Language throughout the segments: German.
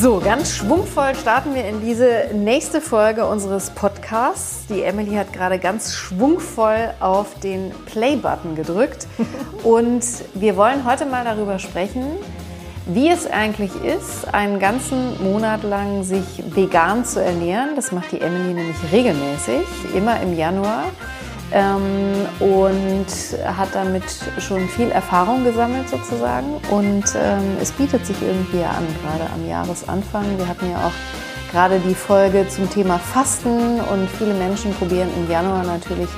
So, ganz schwungvoll starten wir in diese nächste Folge unseres Podcasts. Die Emily hat gerade ganz schwungvoll auf den Play-Button gedrückt. Und wir wollen heute mal darüber sprechen, wie es eigentlich ist, einen ganzen Monat lang sich vegan zu ernähren. Das macht die Emily nämlich regelmäßig, immer im Januar ähm, und hat damit schon viel Erfahrung gesammelt sozusagen. Und ähm, es bietet sich irgendwie an, gerade am Jahresanfang. Wir hatten ja auch gerade die Folge zum Thema Fasten und viele Menschen probieren im Januar natürlich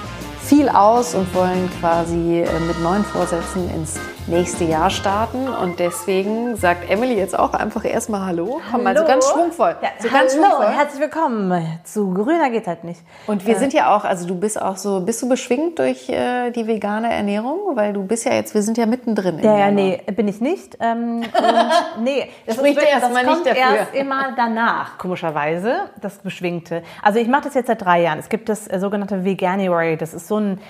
viel aus und wollen quasi äh, mit neuen Vorsätzen ins nächste Jahr starten. Und deswegen sagt Emily jetzt auch einfach erstmal Hallo. Komm mal so ganz schwungvoll. Ja, so ganz hallo schwungvoll. herzlich willkommen. Zu grüner geht halt nicht. Und wir äh. sind ja auch, also du bist auch so, bist du beschwingt durch äh, die vegane Ernährung? Weil du bist ja jetzt, wir sind ja mittendrin. Ja, ja, nee, bin ich nicht. Ähm, und nee, das spricht wirklich, erst mal nicht dafür. erst immer danach, komischerweise, das Beschwingte. Also ich mache das jetzt seit drei Jahren. Es gibt das äh, sogenannte Veganuary. Das ist so ein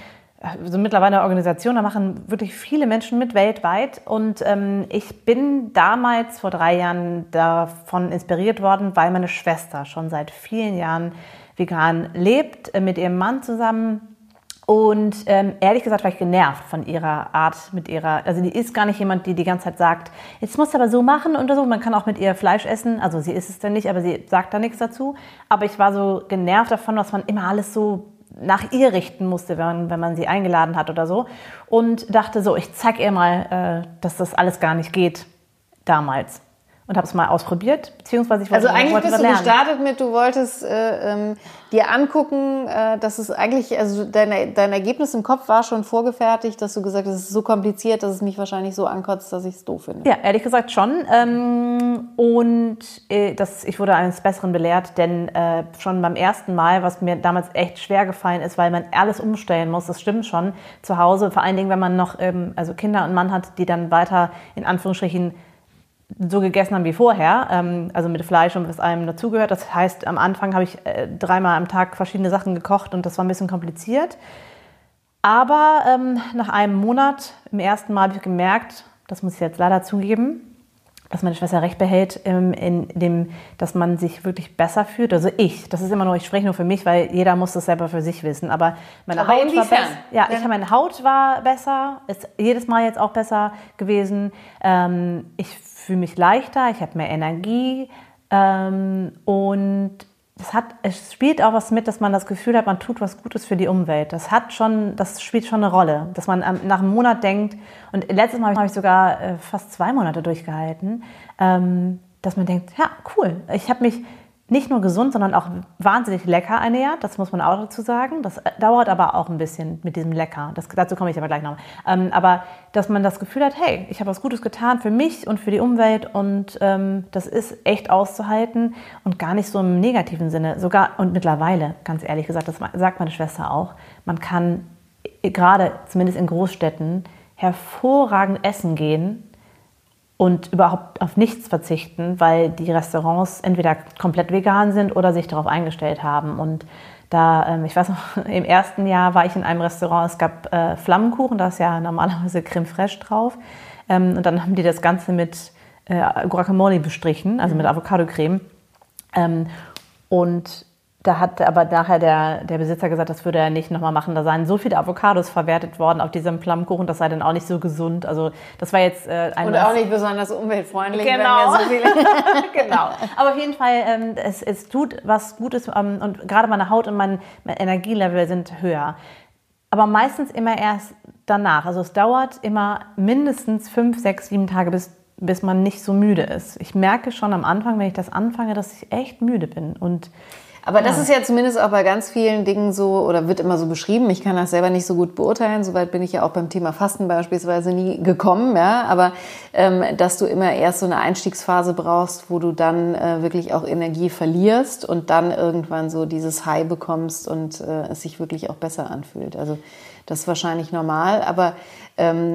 so mittlerweile eine Organisation, da machen wirklich viele Menschen mit weltweit. Und ähm, ich bin damals vor drei Jahren davon inspiriert worden, weil meine Schwester schon seit vielen Jahren vegan lebt, äh, mit ihrem Mann zusammen. Und ähm, ehrlich gesagt war ich genervt von ihrer Art, mit ihrer, also die ist gar nicht jemand, die die ganze Zeit sagt, jetzt musst du aber so machen oder so. Man kann auch mit ihr Fleisch essen, also sie isst es dann nicht, aber sie sagt da nichts dazu. Aber ich war so genervt davon, dass man immer alles so nach ihr richten musste, wenn, wenn man sie eingeladen hat oder so. Und dachte so, ich zeig ihr mal, äh, dass das alles gar nicht geht damals und habe es mal ausprobiert, beziehungsweise ich wollte Also eigentlich bist du gestartet mit, du wolltest äh, ähm, dir angucken, äh, dass es eigentlich, also dein, dein Ergebnis im Kopf war schon vorgefertigt, dass du gesagt hast, es ist so kompliziert, dass es mich wahrscheinlich so ankotzt, dass ich es doof finde. Ja, ehrlich gesagt schon. Ähm, und äh, das, ich wurde eines Besseren belehrt, denn äh, schon beim ersten Mal, was mir damals echt schwer gefallen ist, weil man alles umstellen muss, das stimmt schon, zu Hause, vor allen Dingen, wenn man noch ähm, also Kinder und Mann hat, die dann weiter in Anführungsstrichen so gegessen haben wie vorher, ähm, also mit Fleisch und was allem dazugehört. Das heißt, am Anfang habe ich äh, dreimal am Tag verschiedene Sachen gekocht und das war ein bisschen kompliziert. Aber ähm, nach einem Monat, im ersten Mal habe ich gemerkt, das muss ich jetzt leider zugeben, dass meine Schwester recht behält, ähm, in dem, dass man sich wirklich besser fühlt. Also ich, das ist immer nur, ich spreche nur für mich, weil jeder muss das selber für sich wissen. Aber meine Aber Haut war besser. Ja, ja. Ich, meine Haut war besser, ist jedes Mal jetzt auch besser gewesen. Ähm, ich fühle mich leichter, ich habe mehr Energie ähm, und es, hat, es spielt auch was mit, dass man das Gefühl hat, man tut was Gutes für die Umwelt. Das hat schon, das spielt schon eine Rolle, dass man nach einem Monat denkt, und letztes Mal habe ich sogar äh, fast zwei Monate durchgehalten, ähm, dass man denkt, ja, cool, ich habe mich nicht nur gesund, sondern auch wahnsinnig lecker ernährt. Das muss man auch dazu sagen. Das äh, dauert aber auch ein bisschen mit diesem Lecker. Das, dazu komme ich aber gleich noch. Ähm, aber dass man das Gefühl hat, hey, ich habe was Gutes getan für mich und für die Umwelt und ähm, das ist echt auszuhalten und gar nicht so im negativen Sinne. Sogar und mittlerweile, ganz ehrlich gesagt, das sagt meine Schwester auch, man kann äh, gerade zumindest in Großstädten hervorragend essen gehen und überhaupt auf nichts verzichten, weil die Restaurants entweder komplett vegan sind oder sich darauf eingestellt haben. Und da, ähm, ich weiß noch, im ersten Jahr war ich in einem Restaurant, es gab äh, Flammenkuchen, da ist ja normalerweise Creme fraiche drauf. Ähm, und dann haben die das Ganze mit äh, Guacamole bestrichen, also mit mhm. Avocado-Creme. Ähm, und da hat aber nachher der, der Besitzer gesagt, das würde er nicht nochmal machen. Da seien so viele Avocados verwertet worden auf diesem Plumkuchen, das sei dann auch nicht so gesund. Also das war jetzt äh, ein... Und auch nicht besonders umweltfreundlich. Genau. So genau. Aber auf jeden Fall, ähm, es, es tut was Gutes ähm, und gerade meine Haut und mein, mein Energielevel sind höher. Aber meistens immer erst danach. Also es dauert immer mindestens fünf, sechs, sieben Tage, bis bis man nicht so müde ist. Ich merke schon am Anfang, wenn ich das anfange, dass ich echt müde bin und aber das ist ja zumindest auch bei ganz vielen Dingen so oder wird immer so beschrieben. Ich kann das selber nicht so gut beurteilen. Soweit bin ich ja auch beim Thema Fasten beispielsweise nie gekommen. Ja, aber ähm, dass du immer erst so eine Einstiegsphase brauchst, wo du dann äh, wirklich auch Energie verlierst und dann irgendwann so dieses High bekommst und äh, es sich wirklich auch besser anfühlt. Also das ist wahrscheinlich normal. Aber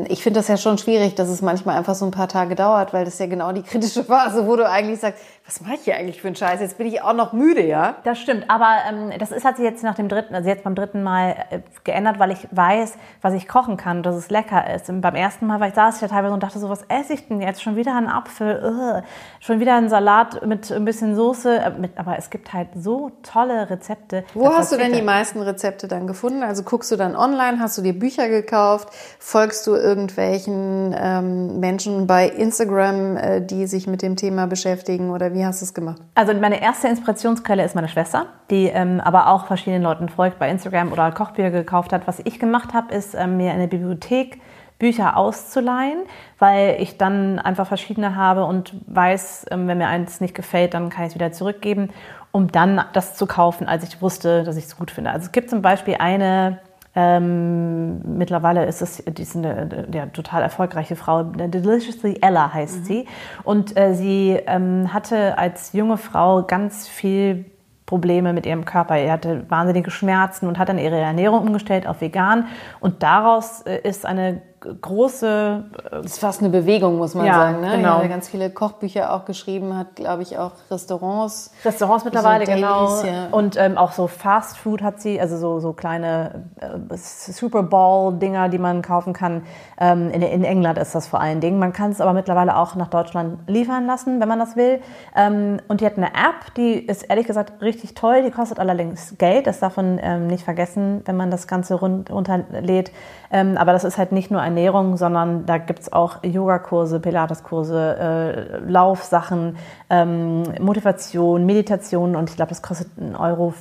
ich finde das ja schon schwierig, dass es manchmal einfach so ein paar Tage dauert, weil das ist ja genau die kritische Phase, wo du eigentlich sagst, was mache ich hier eigentlich für einen Scheiß? Jetzt bin ich auch noch müde, ja? Das stimmt, aber ähm, das ist, hat sich jetzt nach dem dritten, also jetzt beim dritten Mal äh, geändert, weil ich weiß, was ich kochen kann, dass es lecker ist. Und beim ersten Mal war ich, saß ich ja teilweise und dachte so, was esse ich denn jetzt? Schon wieder einen Apfel, ugh. schon wieder einen Salat mit ein bisschen Soße. Äh, mit, aber es gibt halt so tolle Rezepte. Wo hast du denn die meisten Rezepte dann gefunden? Also guckst du dann online, hast du dir Bücher gekauft, folgst du irgendwelchen ähm, Menschen bei Instagram, äh, die sich mit dem Thema beschäftigen oder wie hast du es gemacht? Also meine erste Inspirationsquelle ist meine Schwester, die ähm, aber auch verschiedenen Leuten folgt bei Instagram oder Kochbücher gekauft hat. Was ich gemacht habe, ist ähm, mir eine Bibliothek Bücher auszuleihen, weil ich dann einfach verschiedene habe und weiß, ähm, wenn mir eins nicht gefällt, dann kann ich es wieder zurückgeben, um dann das zu kaufen, als ich wusste, dass ich es gut finde. Also es gibt zum Beispiel eine ähm, mittlerweile ist es die ist eine, eine, total erfolgreiche Frau, Deliciously Ella heißt mhm. sie. Und äh, sie ähm, hatte als junge Frau ganz viel Probleme mit ihrem Körper. Er hatte wahnsinnige Schmerzen und hat dann ihre Ernährung umgestellt auf vegan. Und daraus äh, ist eine große. Das ist fast eine Bewegung, muss man ja, sagen. Ne? Genau. Ja, ganz viele Kochbücher auch geschrieben, hat, glaube ich, auch Restaurants. Restaurants mittlerweile, so genau. Ja. Und ähm, auch so Fast Food hat sie, also so, so kleine äh, Super Bowl-Dinger, die man kaufen kann. Ähm, in, in, England ist das vor allen Dingen. Man kann es aber mittlerweile auch nach Deutschland liefern lassen, wenn man das will. Ähm, und die hat eine App, die ist ehrlich gesagt richtig toll. Die kostet allerdings Geld. Das darf man ähm, nicht vergessen, wenn man das Ganze rund, runterlädt. Ähm, aber das ist halt nicht nur Ernährung, sondern da gibt es auch Yogakurse, Pilateskurse, äh, Laufsachen, ähm, Motivation, Meditation und ich glaube, das kostet 1,40 Euro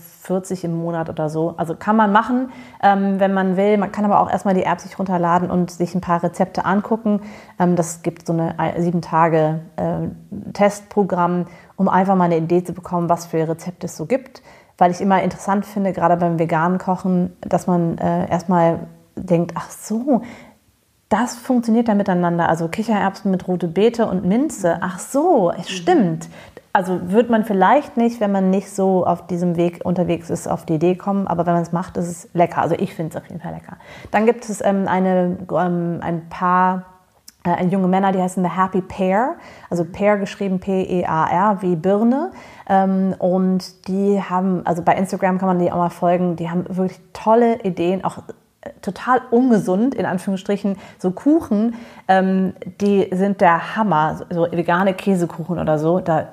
im Monat oder so. Also kann man machen, ähm, wenn man will. Man kann aber auch erstmal die App sich runterladen und sich ein paar Rezepte angucken. Ähm, das gibt so eine sieben Tage äh, Testprogramm, um einfach mal eine Idee zu bekommen, was für Rezepte es so gibt weil ich immer interessant finde, gerade beim veganen Kochen, dass man äh, erstmal denkt, ach so, das funktioniert ja miteinander. Also Kichererbsen mit rote Beete und Minze. Ach so, es stimmt. Also wird man vielleicht nicht, wenn man nicht so auf diesem Weg unterwegs ist, auf die Idee kommen. Aber wenn man es macht, ist es lecker. Also ich finde es auf jeden Fall lecker. Dann gibt es ähm, eine, ähm, ein paar äh, junge Männer, die heißen The Happy Pair, also Pair geschrieben P-E-A-R wie Birne. Ähm, und die haben, also bei Instagram kann man die auch mal folgen, die haben wirklich tolle Ideen, auch total ungesund, in Anführungsstrichen, so Kuchen, ähm, die sind der Hammer. So vegane Käsekuchen oder so, da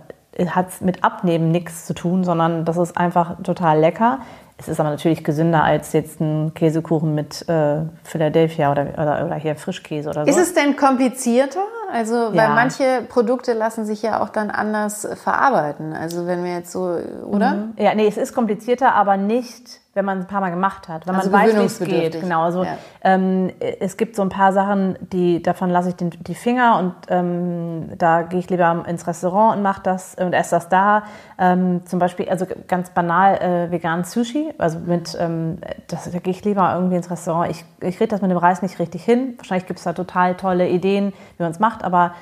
hat es mit Abnehmen nichts zu tun, sondern das ist einfach total lecker. Es ist aber natürlich gesünder als jetzt ein Käsekuchen mit äh, Philadelphia oder, oder, oder, hier Frischkäse oder so. Ist es denn komplizierter? Also, weil ja. manche Produkte lassen sich ja auch dann anders verarbeiten. Also, wenn wir jetzt so, oder? Mhm. Ja, nee, es ist komplizierter, aber nicht wenn man es ein paar Mal gemacht hat, wenn also man weiß, wie es geht. Genau, also ja. ähm, es gibt so ein paar Sachen, die davon lasse ich den, die Finger und ähm, da gehe ich lieber ins Restaurant und mache das und esse das da. Ähm, zum Beispiel, also ganz banal äh, vegan Sushi, also mit, ähm, das, da gehe ich lieber irgendwie ins Restaurant. Ich, ich kriege das mit dem Reis nicht richtig hin. Wahrscheinlich gibt es da total tolle Ideen, wie man es macht, aber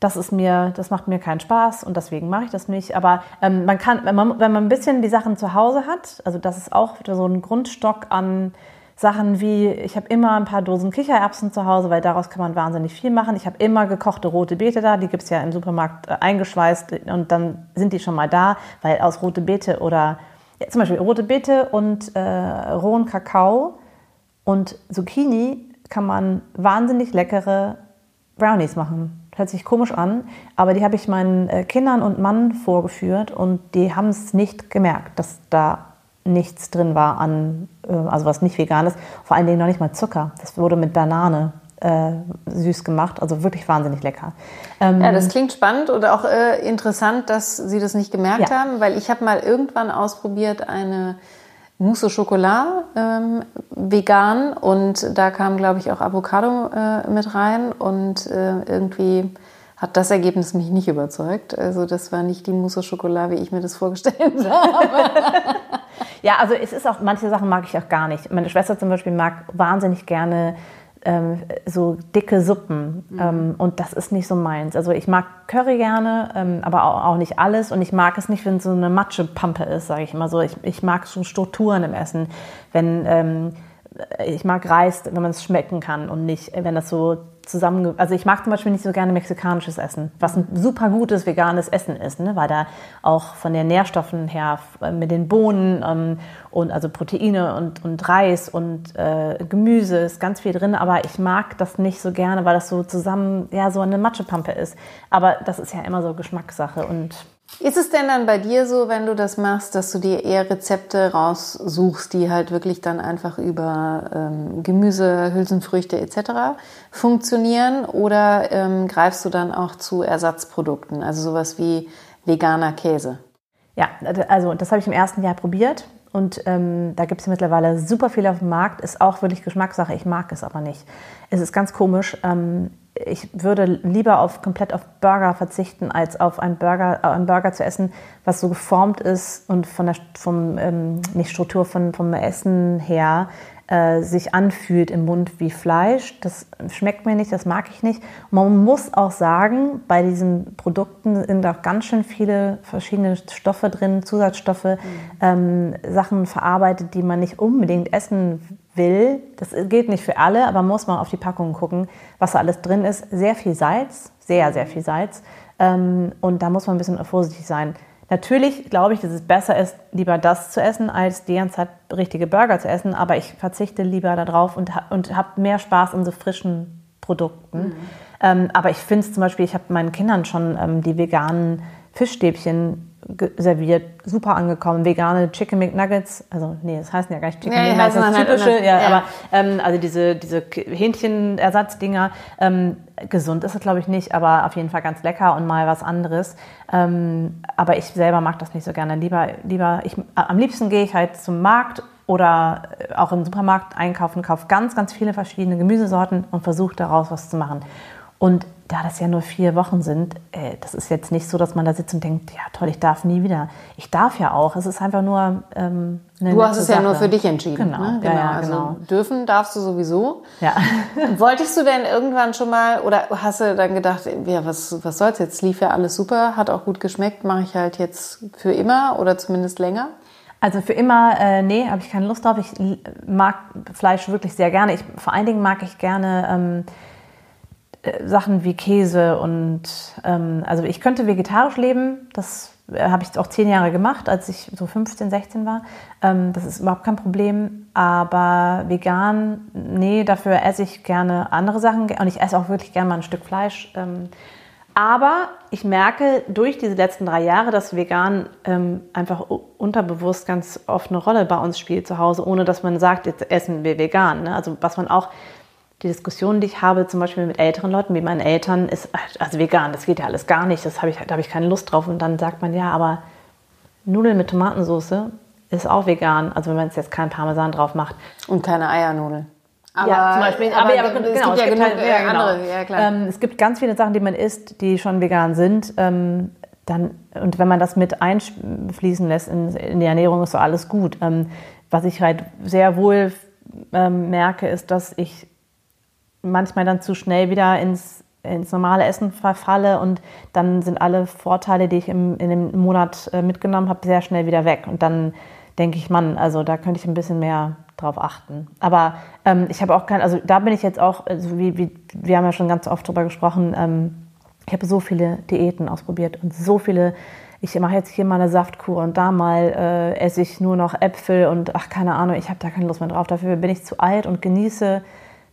das ist mir, das macht mir keinen Spaß und deswegen mache ich das nicht. Aber ähm, man kann, wenn man, wenn man ein bisschen die Sachen zu Hause hat, also das ist auch so ein Grundstock an Sachen wie, ich habe immer ein paar Dosen Kichererbsen zu Hause, weil daraus kann man wahnsinnig viel machen. Ich habe immer gekochte rote Beete da, die gibt es ja im Supermarkt äh, eingeschweißt und dann sind die schon mal da, weil aus rote Beete oder ja, zum Beispiel rote Beete und äh, rohen Kakao und Zucchini kann man wahnsinnig leckere Brownies machen. Hört sich komisch an, aber die habe ich meinen äh, Kindern und Mann vorgeführt und die haben es nicht gemerkt, dass da nichts drin war an, äh, also was nicht vegan ist. Vor allen Dingen noch nicht mal Zucker. Das wurde mit Banane äh, süß gemacht, also wirklich wahnsinnig lecker. Ähm, ja, das klingt spannend und auch äh, interessant, dass Sie das nicht gemerkt ja. haben, weil ich habe mal irgendwann ausprobiert eine Mousse au Chocolat ähm, vegan und da kam, glaube ich, auch Avocado äh, mit rein und äh, irgendwie hat das Ergebnis mich nicht überzeugt. Also das war nicht die Mousse au Chocolat, wie ich mir das vorgestellt habe. ja, also es ist auch, manche Sachen mag ich auch gar nicht. Meine Schwester zum Beispiel mag wahnsinnig gerne ähm, so dicke Suppen. Mhm. Ähm, und das ist nicht so meins. Also ich mag Curry gerne, ähm, aber auch, auch, nicht alles. Und ich mag es nicht, wenn so eine Matschepampe ist, sage ich immer so. Ich, ich mag so Strukturen im Essen. Wenn ähm, ich mag Reis, wenn man es schmecken kann und nicht, wenn das so zusammen. Also ich mag zum Beispiel nicht so gerne mexikanisches Essen, was ein super gutes veganes Essen ist, ne? weil da auch von den Nährstoffen her mit den Bohnen ähm, und also Proteine und, und Reis und äh, Gemüse ist ganz viel drin, aber ich mag das nicht so gerne, weil das so zusammen ja so eine Matschepampe ist. Aber das ist ja immer so Geschmackssache und ist es denn dann bei dir so, wenn du das machst, dass du dir eher Rezepte raussuchst, die halt wirklich dann einfach über ähm, Gemüse, Hülsenfrüchte etc. funktionieren? Oder ähm, greifst du dann auch zu Ersatzprodukten, also sowas wie veganer Käse? Ja, also das habe ich im ersten Jahr probiert und ähm, da gibt es mittlerweile super viel auf dem Markt. Ist auch wirklich Geschmackssache. Ich mag es aber nicht. Es ist ganz komisch. Ich würde lieber auf komplett auf Burger verzichten, als auf einen Burger, äh, einen Burger zu essen, was so geformt ist und von der vom ähm, nicht Struktur von vom Essen her äh, sich anfühlt im Mund wie Fleisch. Das schmeckt mir nicht, das mag ich nicht. Man muss auch sagen, bei diesen Produkten sind auch ganz schön viele verschiedene Stoffe drin, Zusatzstoffe, mhm. ähm, Sachen verarbeitet, die man nicht unbedingt essen will. Das geht nicht für alle, aber muss man auf die Packungen gucken, was da alles drin ist. Sehr viel Salz, sehr, sehr viel Salz. Ähm, und da muss man ein bisschen vorsichtig sein. Natürlich glaube ich, dass es besser ist, lieber das zu essen, als die ganze Zeit richtige Burger zu essen. Aber ich verzichte lieber darauf und, und habe mehr Spaß an so frischen Produkten. Mhm. Ähm, aber ich finde es zum Beispiel, ich habe meinen Kindern schon ähm, die veganen Fischstäbchen serviert, super angekommen. Vegane Chicken McNuggets, also nee, das heißen ja gar nicht Chicken ja, McNuggets, das ist typische, ja, ja, aber ähm, also diese, diese Hähnchenersatzdinger, ähm, gesund ist es glaube ich nicht, aber auf jeden Fall ganz lecker und mal was anderes. Ähm, aber ich selber mag das nicht so gerne. Lieber, lieber ich, am liebsten gehe ich halt zum Markt oder auch im Supermarkt einkaufen, kaufe ganz, ganz viele verschiedene Gemüsesorten und versuche daraus was zu machen. Und da das ja nur vier Wochen sind, äh, das ist jetzt nicht so, dass man da sitzt und denkt, ja toll, ich darf nie wieder. Ich darf ja auch. Es ist einfach nur ähm, eine Du hast es Sache. ja nur für dich entschieden. Genau, ne? genau. Ja, ja, also genau. dürfen darfst du sowieso. Ja. Wolltest du denn irgendwann schon mal oder hast du dann gedacht, ja was was soll's jetzt? Lief ja alles super, hat auch gut geschmeckt, mache ich halt jetzt für immer oder zumindest länger? Also für immer, äh, nee, habe ich keine Lust drauf. Ich mag Fleisch wirklich sehr gerne. Ich, vor allen Dingen mag ich gerne ähm, äh, Sachen wie Käse und ähm, also ich könnte vegetarisch leben. Das äh, habe ich auch zehn Jahre gemacht, als ich so 15, 16 war. Ähm, das ist überhaupt kein Problem. Aber vegan, nee, dafür esse ich gerne andere Sachen und ich esse auch wirklich gerne mal ein Stück Fleisch. Ähm, aber ich merke durch diese letzten drei Jahre, dass vegan ähm, einfach unterbewusst ganz oft eine Rolle bei uns spielt zu Hause, ohne dass man sagt, jetzt essen wir vegan. Ne? Also was man auch die Diskussion, die ich habe, zum Beispiel mit älteren Leuten, wie meinen Eltern, ist, also vegan, das geht ja alles gar nicht, das habe ich, da habe ich keine Lust drauf. Und dann sagt man, ja, aber Nudeln mit Tomatensauce ist auch vegan, also wenn man jetzt keinen Parmesan drauf macht. Und keine Eiernudeln. Aber, ja, zum Beispiel, aber, aber, ja, aber genau, es gibt ja, genug, halt, ja, genau. andere, ja klar. Ähm, es gibt ganz viele Sachen, die man isst, die schon vegan sind. Ähm, dann, und wenn man das mit einfließen lässt in, in die Ernährung, ist so alles gut. Ähm, was ich halt sehr wohl ähm, merke, ist, dass ich manchmal dann zu schnell wieder ins, ins normale Essen verfalle und dann sind alle Vorteile, die ich im, in dem Monat äh, mitgenommen habe, sehr schnell wieder weg. Und dann denke ich, Mann, also da könnte ich ein bisschen mehr drauf achten. Aber ähm, ich habe auch kein, also da bin ich jetzt auch, also wie, wie, wir haben ja schon ganz oft drüber gesprochen, ähm, ich habe so viele Diäten ausprobiert und so viele, ich mache jetzt hier mal eine Saftkur und da mal äh, esse ich nur noch Äpfel und ach, keine Ahnung, ich habe da keine Lust mehr drauf. Dafür bin ich zu alt und genieße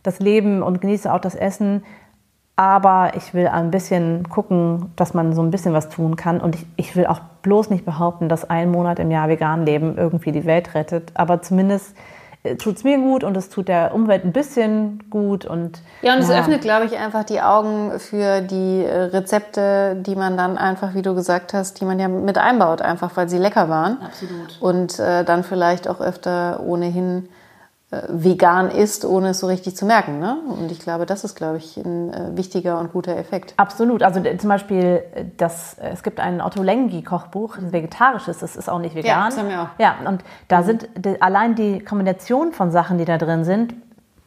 das Leben und genieße auch das Essen. Aber ich will ein bisschen gucken, dass man so ein bisschen was tun kann. Und ich, ich will auch bloß nicht behaupten, dass ein Monat im Jahr vegan leben irgendwie die Welt rettet. Aber zumindest äh, tut es mir gut und es tut der Umwelt ein bisschen gut. Und, ja, und ja. es öffnet, glaube ich, einfach die Augen für die äh, Rezepte, die man dann einfach, wie du gesagt hast, die man ja mit einbaut, einfach weil sie lecker waren. Absolut. Und äh, dann vielleicht auch öfter ohnehin vegan ist, ohne es so richtig zu merken. Ne? Und ich glaube, das ist, glaube ich, ein äh, wichtiger und guter Effekt. Absolut. Also zum Beispiel, das, es gibt ein Otto Lengi-Kochbuch, ein vegetarisches, das ist auch nicht vegan. Ja, das haben wir auch. Ja, und da sind die, allein die Kombination von Sachen, die da drin sind,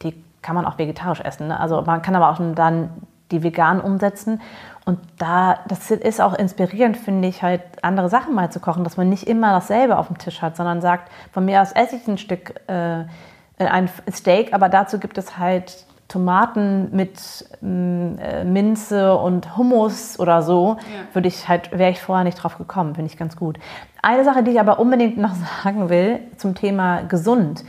die kann man auch vegetarisch essen. Ne? Also man kann aber auch dann die vegan umsetzen. Und da, das ist auch inspirierend, finde ich, halt andere Sachen mal zu kochen, dass man nicht immer dasselbe auf dem Tisch hat, sondern sagt, von mir aus esse ich ein Stück äh, ein Steak, aber dazu gibt es halt Tomaten mit mm, äh, Minze und Hummus oder so, ja. würde ich halt, wäre ich vorher nicht drauf gekommen, finde ich ganz gut. Eine Sache, die ich aber unbedingt noch sagen will zum Thema gesund.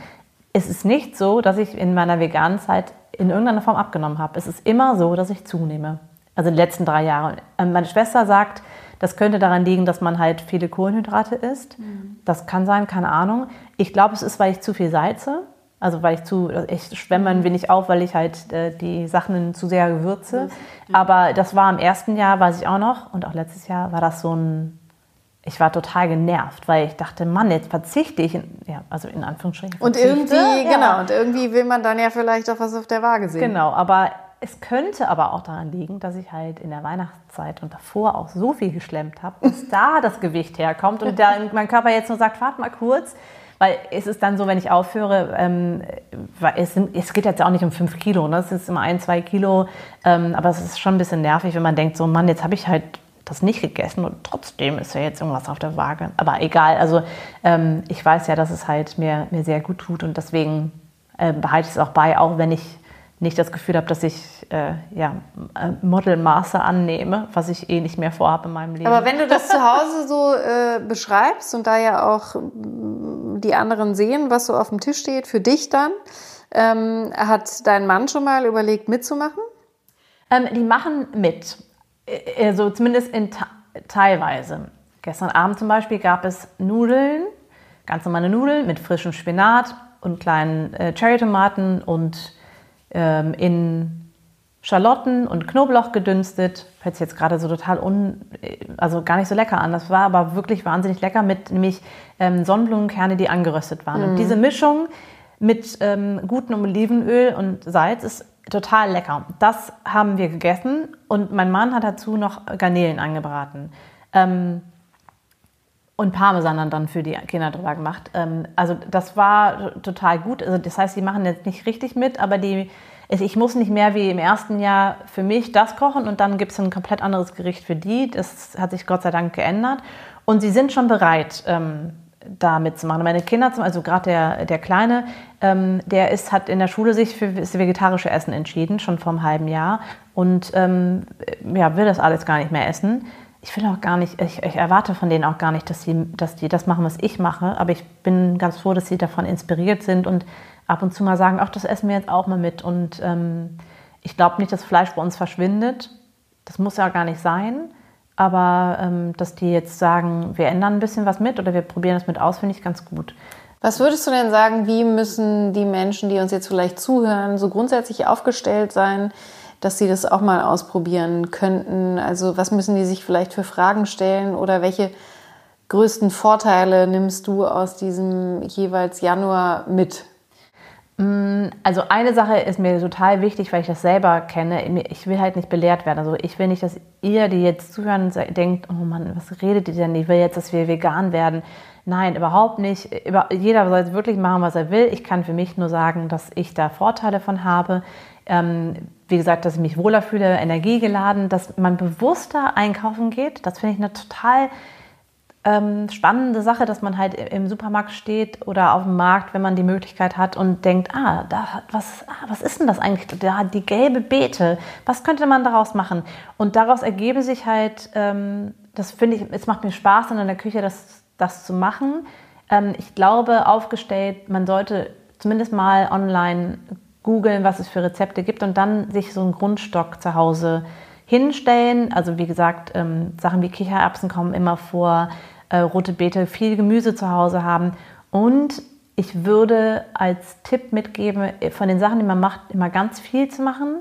Es ist nicht so, dass ich in meiner veganen Zeit in irgendeiner Form abgenommen habe. Es ist immer so, dass ich zunehme. Also die letzten drei Jahre. Ähm, meine Schwester sagt, das könnte daran liegen, dass man halt viele Kohlenhydrate isst. Mhm. Das kann sein, keine Ahnung. Ich glaube, es ist, weil ich zu viel salze. Also weil ich zu, ich schwemme ein wenig auf, weil ich halt äh, die Sachen zu sehr gewürze. Ja. Aber das war im ersten Jahr, weiß ich auch noch, und auch letztes Jahr war das so ein, ich war total genervt, weil ich dachte, Mann, jetzt verzichte ich, in, ja, also in Anführungsstrichen. Und irgendwie, ja. genau, und irgendwie will man dann ja vielleicht auch was auf der Waage sehen. Genau, aber es könnte aber auch daran liegen, dass ich halt in der Weihnachtszeit und davor auch so viel geschlemmt habe, dass da das Gewicht herkommt und da mein Körper jetzt nur sagt, warte mal kurz, weil es ist dann so, wenn ich aufhöre, ähm, es, sind, es, geht jetzt auch nicht um fünf Kilo, ne? es ist immer ein, zwei Kilo, ähm, aber es ist schon ein bisschen nervig, wenn man denkt, so Mann, jetzt habe ich halt das nicht gegessen und trotzdem ist ja jetzt irgendwas auf der Waage. Aber egal, also ähm, ich weiß ja, dass es halt mir, mir sehr gut tut und deswegen äh, behalte ich es auch bei, auch wenn ich nicht das Gefühl habe, dass ich äh, ja, äh, Modelmaße annehme, was ich eh nicht mehr vorhabe in meinem Leben. Aber wenn du das zu Hause so äh, beschreibst und da ja auch mm, die anderen sehen, was so auf dem Tisch steht, für dich dann, ähm, hat dein Mann schon mal überlegt mitzumachen? Ähm, die machen mit, also zumindest in teilweise. Gestern Abend zum Beispiel gab es Nudeln, ganz normale Nudeln mit frischem Spinat und kleinen äh, Cherrytomaten und ähm, in Schalotten und Knoblauch gedünstet. Hört sich jetzt gerade so total un, also gar nicht so lecker an. Das war aber wirklich wahnsinnig lecker mit nämlich ähm, Sonnenblumenkerne, die angeröstet waren. Mhm. Und diese Mischung mit ähm, gutem Olivenöl und Salz ist total lecker. Das haben wir gegessen und mein Mann hat dazu noch Garnelen angebraten. Ähm, und Parmesan dann für die Kinder drüber gemacht. Ähm, also das war total gut. Also das heißt, die machen jetzt nicht richtig mit, aber die, ich muss nicht mehr wie im ersten Jahr für mich das kochen und dann gibt es ein komplett anderes Gericht für die. Das hat sich Gott sei Dank geändert. Und sie sind schon bereit, ähm, da mitzumachen. Meine Kinder, also gerade der, der Kleine, ähm, der ist, hat in der Schule sich für das vegetarische Essen entschieden, schon vor einem halben Jahr. Und ähm, ja, will das alles gar nicht mehr essen ich will auch gar nicht, ich, ich, erwarte von denen auch gar nicht, dass sie, dass die das machen, was ich mache. Aber ich bin ganz froh, dass sie davon inspiriert sind und ab und zu mal sagen, ach, das essen wir jetzt auch mal mit. Und ähm, ich glaube nicht, dass Fleisch bei uns verschwindet. Das muss ja gar nicht sein. Aber ähm, dass die jetzt sagen, wir ändern ein bisschen was mit oder wir probieren das mit aus, finde ich ganz gut. Was würdest du denn sagen, wie müssen die Menschen, die uns jetzt vielleicht zuhören, so grundsätzlich aufgestellt sein, dass sie das auch mal ausprobieren könnten? Also was müssen die sich vielleicht für Fragen stellen oder welche größten Vorteile nimmst du aus diesem jeweils Januar mit? Mm, also eine Sache ist mir total wichtig, weil ich das selber kenne. Ich will halt nicht belehrt werden. Also ich will nicht, dass ihr, die jetzt zuhören, denkt, oh Mann, was redet ihr denn? Ich will jetzt, dass wir vegan werden. Nein, überhaupt nicht. Jeder soll wirklich machen, was er will. Ich kann für mich nur sagen, dass ich da Vorteile von habe. Ähm, wie gesagt, dass ich mich wohler fühle, energiegeladen, dass man bewusster einkaufen geht. Das finde ich eine total ähm, spannende Sache, dass man halt im Supermarkt steht oder auf dem Markt, wenn man die Möglichkeit hat und denkt, ah, da, was, ah, was ist denn das eigentlich? Da die gelbe Beete, was könnte man daraus machen? Und daraus ergeben sich halt, ähm, das finde ich, es macht mir Spaß, in der Küche das, das zu machen. Ähm, ich glaube, aufgestellt, man sollte zumindest mal online googeln, was es für Rezepte gibt und dann sich so einen Grundstock zu Hause hinstellen. Also wie gesagt, ähm, Sachen wie Kichererbsen kommen immer vor, äh, rote Beete, viel Gemüse zu Hause haben. Und ich würde als Tipp mitgeben, von den Sachen, die man macht, immer ganz viel zu machen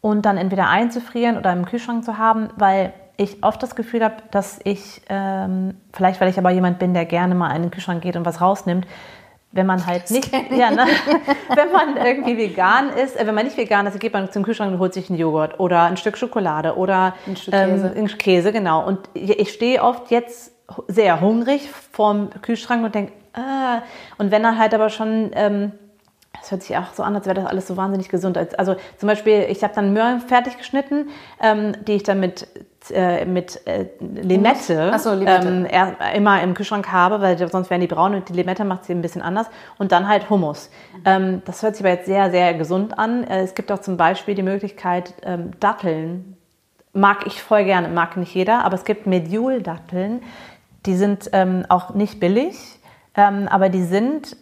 und dann entweder einzufrieren oder im Kühlschrank zu haben, weil ich oft das Gefühl habe, dass ich, ähm, vielleicht weil ich aber jemand bin, der gerne mal in den Kühlschrank geht und was rausnimmt, wenn man halt nicht, ja, ne? wenn man irgendwie vegan ist, äh, wenn man nicht vegan ist, geht man zum Kühlschrank und holt sich einen Joghurt oder ein Stück Schokolade oder ein Stück Käse. Ähm, Käse, genau. Und ich stehe oft jetzt sehr hungrig vorm Kühlschrank und denke, ah. und wenn er halt aber schon ähm, das hört sich auch so an, als wäre das alles so wahnsinnig gesund. Also zum Beispiel, ich habe dann Möhren fertig geschnitten, ähm, die ich dann mit äh, mit äh, Limette, so, Limette. Ähm, er, immer im Kühlschrank habe, weil sonst wären die braun und die Limette macht sie ein bisschen anders. Und dann halt Hummus. Ähm, das hört sich aber jetzt sehr, sehr gesund an. Äh, es gibt auch zum Beispiel die Möglichkeit, ähm, Datteln. Mag ich voll gerne, mag nicht jeder, aber es gibt Mediol-Datteln. Die sind ähm, auch nicht billig, ähm, aber die sind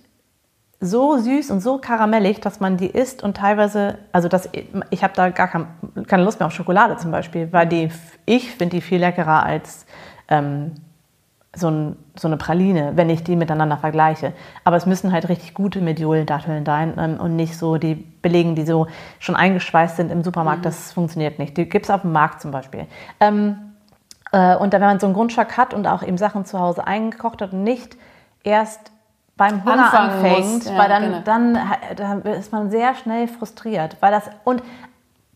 so süß und so karamellig, dass man die isst und teilweise, also das, ich habe da gar kein, keine Lust mehr auf Schokolade zum Beispiel, weil die, ich finde die viel leckerer als ähm, so, ein, so, eine Praline, wenn ich die miteinander vergleiche. Aber es müssen halt richtig gute Mediol-Datteln sein ähm, und nicht so die billigen, die so schon eingeschweißt sind im Supermarkt. Mhm. Das funktioniert nicht. Die gibt es auf dem Markt zum Beispiel. Ähm, äh, und da, wenn man so einen Grundstock hat und auch eben Sachen zu Hause eingekocht hat und nicht erst beim Hunger Anfangen anfängt, ja, weil dann, genau. dann, dann ist man sehr schnell frustriert. Weil das, und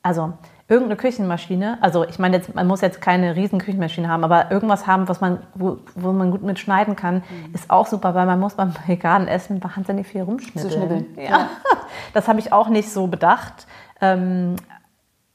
also irgendeine Küchenmaschine, also ich meine jetzt, man muss jetzt keine riesen Küchenmaschine haben, aber irgendwas haben, was man, wo, wo man gut mit schneiden kann, mhm. ist auch super, weil man muss beim veganen Essen wahnsinnig viel rumschnibbeln. Ja. ja. Das habe ich auch nicht so bedacht. Ähm,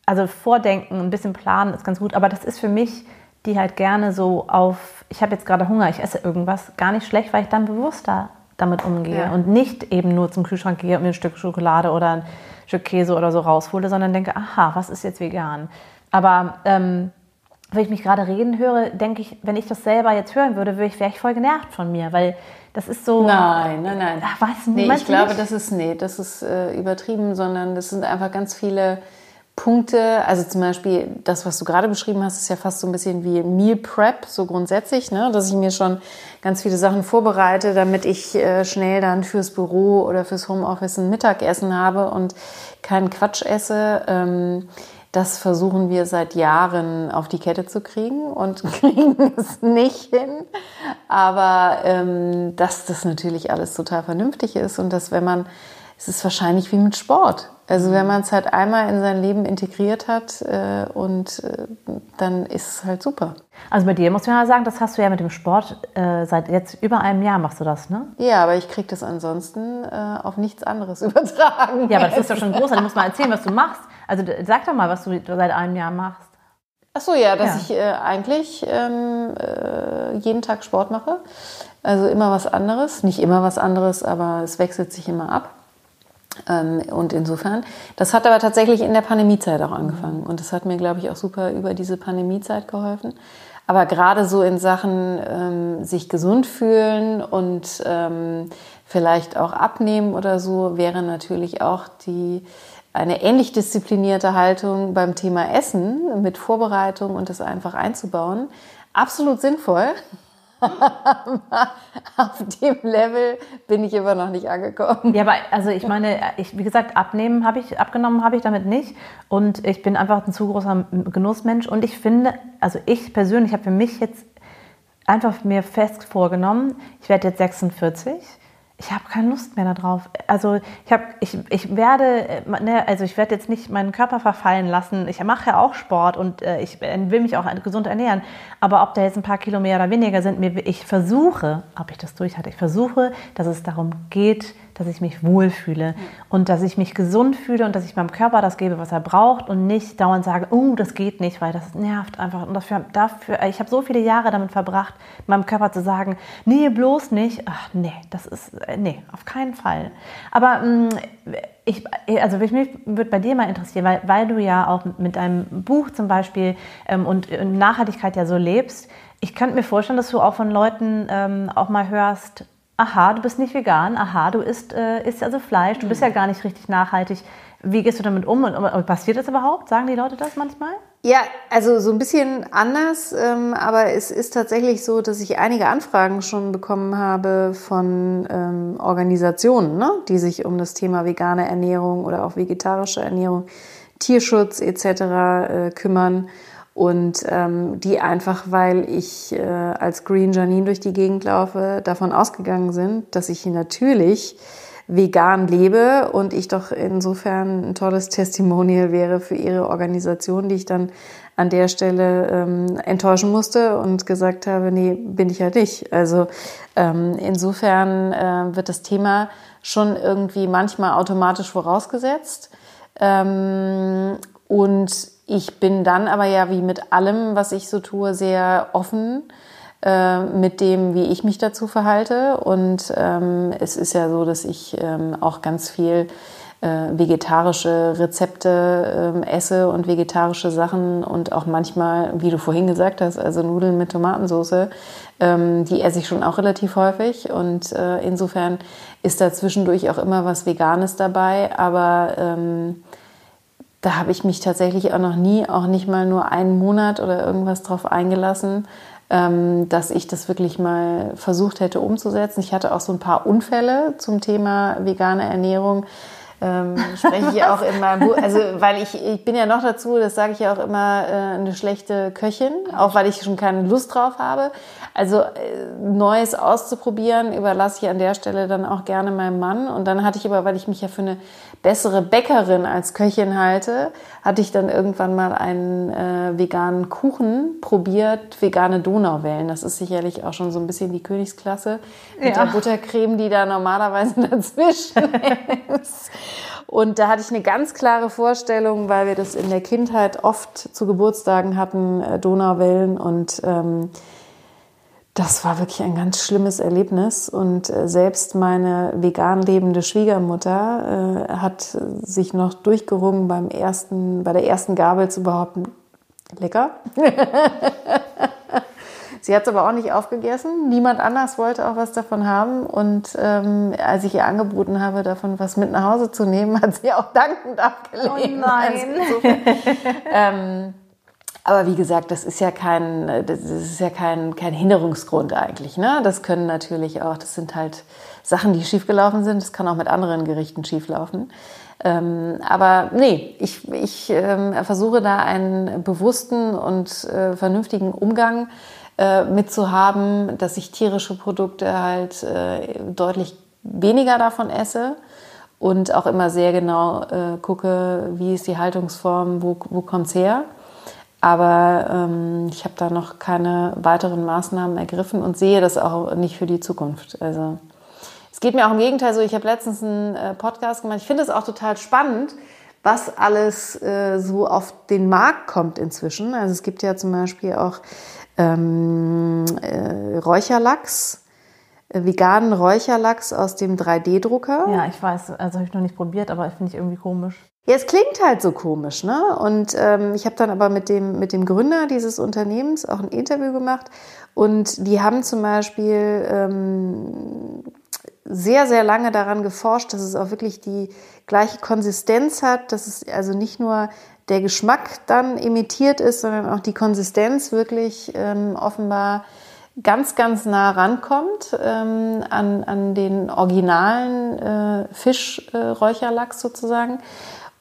also vordenken, ein bisschen planen ist ganz gut, aber das ist für mich, die halt gerne so auf, ich habe jetzt gerade Hunger, ich esse irgendwas, gar nicht schlecht, weil ich dann bewusster damit umgehe ja. und nicht eben nur zum Kühlschrank gehe und mir ein Stück Schokolade oder ein Stück Käse oder so raushole, sondern denke, aha, was ist jetzt vegan? Aber ähm, wenn ich mich gerade reden höre, denke ich, wenn ich das selber jetzt hören würde, wäre ich, wär ich voll genervt von mir, weil das ist so. Nein, nein, nein. Ach, was, nee, ich glaube, das ist, nee, das ist äh, übertrieben, sondern das sind einfach ganz viele Punkte, also zum Beispiel das, was du gerade beschrieben hast, ist ja fast so ein bisschen wie Meal Prep, so grundsätzlich, ne? dass ich mir schon ganz viele Sachen vorbereite, damit ich äh, schnell dann fürs Büro oder fürs Homeoffice ein Mittagessen habe und keinen Quatsch esse. Ähm, das versuchen wir seit Jahren auf die Kette zu kriegen und kriegen es nicht hin. Aber ähm, dass das natürlich alles total vernünftig ist und dass wenn man, es ist wahrscheinlich wie mit Sport. Also wenn man es halt einmal in sein Leben integriert hat äh, und äh, dann ist es halt super. Also bei dir muss man ja sagen, das hast du ja mit dem Sport äh, seit jetzt über einem Jahr machst du das, ne? Ja, aber ich kriege das ansonsten äh, auf nichts anderes übertragen. Ja, aber das ist doch schon groß. Du musst mal erzählen, was du machst. Also sag doch mal, was du seit einem Jahr machst. Ach so, ja, dass ja. ich äh, eigentlich ähm, äh, jeden Tag Sport mache. Also immer was anderes. Nicht immer was anderes, aber es wechselt sich immer ab. Ähm, und insofern, das hat aber tatsächlich in der Pandemiezeit auch angefangen. Und das hat mir, glaube ich, auch super über diese Pandemiezeit geholfen. Aber gerade so in Sachen ähm, sich gesund fühlen und ähm, vielleicht auch abnehmen oder so, wäre natürlich auch die eine ähnlich disziplinierte Haltung beim Thema Essen mit Vorbereitung und das einfach einzubauen. Absolut sinnvoll. Auf dem Level bin ich immer noch nicht angekommen. Ja, aber also ich meine, ich, wie gesagt, abnehmen habe ich, abgenommen habe ich damit nicht. Und ich bin einfach ein zu großer Genussmensch. Und ich finde, also ich persönlich habe für mich jetzt einfach mir fest vorgenommen, ich werde jetzt 46 ich habe keine Lust mehr darauf. Also ich habe, ich, ich werde, äh, ne, also ich werde jetzt nicht meinen Körper verfallen lassen. Ich mache ja auch Sport und äh, ich will mich auch gesund ernähren. Aber ob da jetzt ein paar Kilo mehr oder weniger sind, ich versuche, ob ich das durch hatte, ich versuche, dass es darum geht, dass ich mich wohlfühle und dass ich mich gesund fühle und dass ich meinem Körper das gebe, was er braucht und nicht dauernd sage, oh, das geht nicht, weil das nervt einfach. Und dafür, dafür ich habe so viele Jahre damit verbracht, meinem Körper zu sagen, nee, bloß nicht. Ach, nee, das ist, äh, nee, auf keinen Fall. Aber mm, ich, also mich würde bei dir mal interessieren, weil, weil du ja auch mit deinem Buch zum Beispiel ähm, und Nachhaltigkeit ja so lebst. Ich könnte mir vorstellen, dass du auch von Leuten ähm, auch mal hörst, aha, du bist nicht vegan, aha, du isst, äh, isst also Fleisch, du bist ja gar nicht richtig nachhaltig. Wie gehst du damit um und, und passiert das überhaupt? Sagen die Leute das manchmal? Ja, also so ein bisschen anders, ähm, aber es ist tatsächlich so, dass ich einige Anfragen schon bekommen habe von ähm, Organisationen, ne, die sich um das Thema vegane Ernährung oder auch vegetarische Ernährung, Tierschutz etc. Äh, kümmern und ähm, die einfach, weil ich äh, als Green Janine durch die Gegend laufe, davon ausgegangen sind, dass ich natürlich vegan lebe und ich doch insofern ein tolles Testimonial wäre für ihre Organisation, die ich dann an der Stelle ähm, enttäuschen musste und gesagt habe, nee, bin ich halt nicht. Also ähm, insofern äh, wird das Thema schon irgendwie manchmal automatisch vorausgesetzt. Ähm, und ich bin dann aber ja wie mit allem, was ich so tue, sehr offen äh, mit dem, wie ich mich dazu verhalte. Und ähm, es ist ja so, dass ich ähm, auch ganz viel äh, vegetarische Rezepte äh, esse und vegetarische Sachen und auch manchmal, wie du vorhin gesagt hast, also Nudeln mit Tomatensauce, ähm, die esse ich schon auch relativ häufig und äh, insofern ist da zwischendurch auch immer was Veganes dabei, aber ähm, da habe ich mich tatsächlich auch noch nie, auch nicht mal nur einen Monat oder irgendwas drauf eingelassen, ähm, dass ich das wirklich mal versucht hätte umzusetzen. Ich hatte auch so ein paar Unfälle zum Thema vegane Ernährung ähm, spreche ich auch in meinem Buch, also weil ich, ich bin ja noch dazu, das sage ich ja auch immer, äh, eine schlechte Köchin, auch weil ich schon keine Lust drauf habe. Also äh, Neues auszuprobieren überlasse ich an der Stelle dann auch gerne meinem Mann. Und dann hatte ich aber, weil ich mich ja für eine bessere Bäckerin als Köchin halte, hatte ich dann irgendwann mal einen äh, veganen Kuchen probiert, vegane Donauwellen. Das ist sicherlich auch schon so ein bisschen die Königsklasse mit ja. der Buttercreme, die da normalerweise dazwischen ist. Und da hatte ich eine ganz klare Vorstellung, weil wir das in der Kindheit oft zu Geburtstagen hatten, äh, Donauwellen und ähm, das war wirklich ein ganz schlimmes Erlebnis. Und äh, selbst meine vegan lebende Schwiegermutter äh, hat sich noch durchgerungen beim ersten, bei der ersten Gabel zu behaupten, lecker. Sie hat es aber auch nicht aufgegessen. Niemand anders wollte auch was davon haben. Und ähm, als ich ihr angeboten habe, davon was mit nach Hause zu nehmen, hat sie auch dankend abgelehnt. Oh nein. Also ähm, aber wie gesagt, das ist ja kein, das ist ja kein, kein Hinderungsgrund eigentlich. Ne? Das können natürlich auch, das sind halt Sachen, die schiefgelaufen sind. Das kann auch mit anderen Gerichten schieflaufen. Ähm, aber nee, ich, ich ähm, versuche da einen bewussten und äh, vernünftigen Umgang äh, mitzuhaben, dass ich tierische Produkte halt äh, deutlich weniger davon esse und auch immer sehr genau äh, gucke, wie ist die Haltungsform, wo, wo kommt es her. Aber ähm, ich habe da noch keine weiteren Maßnahmen ergriffen und sehe das auch nicht für die Zukunft. Also es geht mir auch im Gegenteil so. Ich habe letztens einen äh, Podcast gemacht. Ich finde es auch total spannend, was alles äh, so auf den Markt kommt inzwischen. Also es gibt ja zum Beispiel auch ähm, äh, Räucherlachs, äh, veganen Räucherlachs aus dem 3D-Drucker. Ja, ich weiß, also habe ich noch nicht probiert, aber finde ich irgendwie komisch. Ja, es klingt halt so komisch, ne? Und ähm, ich habe dann aber mit dem, mit dem Gründer dieses Unternehmens auch ein Interview gemacht und die haben zum Beispiel ähm, sehr, sehr lange daran geforscht, dass es auch wirklich die gleiche Konsistenz hat, dass es also nicht nur der Geschmack dann imitiert ist, sondern auch die Konsistenz wirklich ähm, offenbar ganz, ganz nah rankommt ähm, an, an den originalen äh, Fischräucherlachs äh, sozusagen.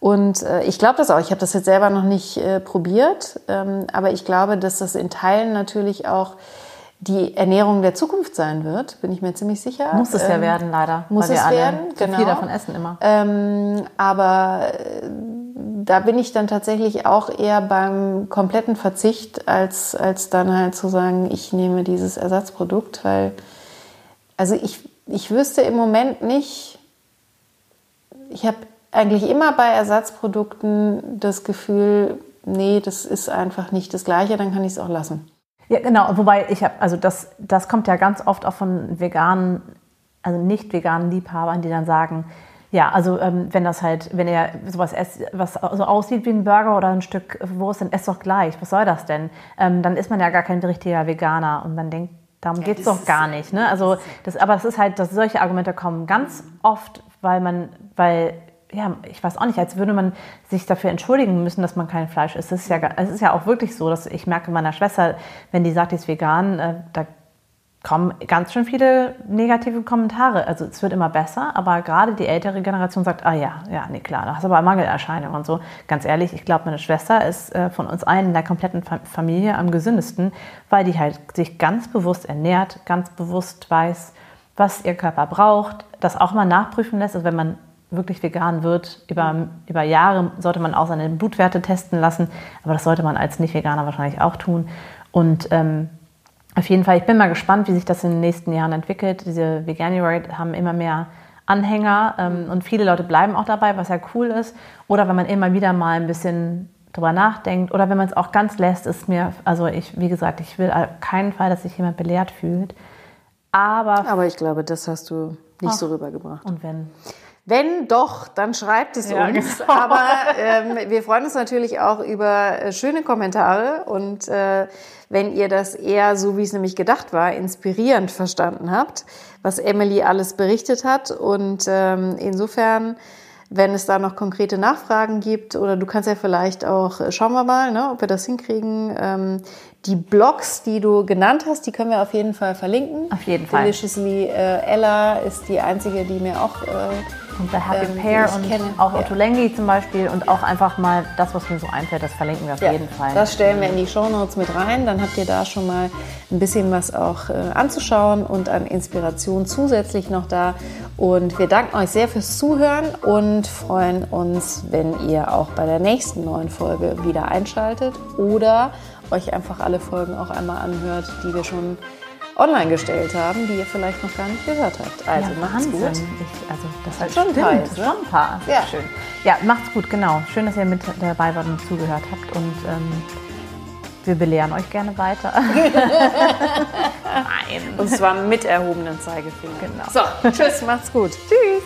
Und äh, ich glaube das auch. Ich habe das jetzt selber noch nicht äh, probiert, ähm, aber ich glaube, dass das in Teilen natürlich auch die Ernährung der Zukunft sein wird, bin ich mir ziemlich sicher. Muss es ähm, ja werden, leider. Muss es werden, genau. viel davon essen immer. Ähm, aber äh, da bin ich dann tatsächlich auch eher beim kompletten Verzicht, als, als dann halt zu sagen, ich nehme dieses Ersatzprodukt, weil, also ich, ich wüsste im Moment nicht, ich habe eigentlich immer bei Ersatzprodukten das Gefühl, nee, das ist einfach nicht das Gleiche, dann kann ich es auch lassen. Ja, genau. Wobei ich habe, also das, das kommt ja ganz oft auch von veganen, also nicht veganen Liebhabern, die dann sagen, ja, also ähm, wenn das halt, wenn ihr sowas esst, was so aussieht wie ein Burger oder ein Stück Wurst, dann esst doch gleich. Was soll das denn? Ähm, dann ist man ja gar kein richtiger Veganer und man denkt, darum ja, geht es doch gar nicht. Ne? Also das, aber es ist halt, dass solche Argumente kommen ganz oft, weil man, weil ja, ich weiß auch nicht, als würde man sich dafür entschuldigen müssen, dass man kein Fleisch isst. Es ist ja, es ist ja auch wirklich so, dass ich merke meiner Schwester, wenn die sagt, die ist vegan, äh, da kommen ganz schön viele negative Kommentare. Also es wird immer besser, aber gerade die ältere Generation sagt, ah ja, ja, nee, klar, da hast du aber Mangelerscheinungen und so. Ganz ehrlich, ich glaube, meine Schwester ist äh, von uns allen in der kompletten Familie am gesündesten, weil die halt sich ganz bewusst ernährt, ganz bewusst weiß, was ihr Körper braucht, das auch mal nachprüfen lässt. Also wenn man wirklich vegan wird, über, über Jahre sollte man auch seine Blutwerte testen lassen, aber das sollte man als Nicht-Veganer wahrscheinlich auch tun. Und ähm, auf jeden Fall, ich bin mal gespannt, wie sich das in den nächsten Jahren entwickelt. Diese Veganuary haben immer mehr Anhänger ähm, und viele Leute bleiben auch dabei, was ja cool ist. Oder wenn man immer wieder mal ein bisschen drüber nachdenkt oder wenn man es auch ganz lässt, ist mir, also ich, wie gesagt, ich will auf keinen Fall, dass sich jemand belehrt fühlt. Aber, Aber ich glaube, das hast du nicht so rübergebracht. und wenn? Wenn doch, dann schreibt es Ja, uns. genau. Aber ähm, wir freuen uns natürlich auch über äh, schöne Kommentare und äh, wenn ihr das eher so, wie es nämlich gedacht war, inspirierend verstanden habt, was Emily alles berichtet hat. Und ähm, insofern, wenn es da noch konkrete Nachfragen gibt oder du kannst ja vielleicht auch, äh, schauen wir mal, ne, ob wir das hinkriegen. Ähm, die Blogs, die du genannt hast, die können wir auf jeden Fall verlinken. Auf jeden Fall. Deliciously äh, Ella ist die einzige, die mir auch äh, Und bei Happy Ähm, Pair und kenne. auch Ja. Otto Lengi zum Beispiel und auch einfach mal das, was mir so einfällt, das verlinken wir auf Ja, jeden Fall. Das stellen wir in die Shownotes mit rein. Dann habt ihr da schon mal ein bisschen was auch äh, anzuschauen und an Inspiration zusätzlich noch da. Und wir danken euch sehr fürs Zuhören und freuen uns, wenn ihr auch bei der nächsten neuen Folge wieder einschaltet oder euch einfach alle Folgen auch einmal anhört, die wir schon online gestellt haben, die ihr vielleicht noch gar nicht gehört habt. Also ja, macht's Wahnsinn. gut. Ich, also das halt Schon ein paar ne? schon ein paar. Ja. Schön. Ja, macht's gut, genau. Schön, dass ihr mit dabei wart und zugehört habt und ähm, wir belehren euch gerne weiter. Nein. Und zwar mit erhobenen Zeigefinger. Genau. So, tschüss, macht's gut. Tschüss.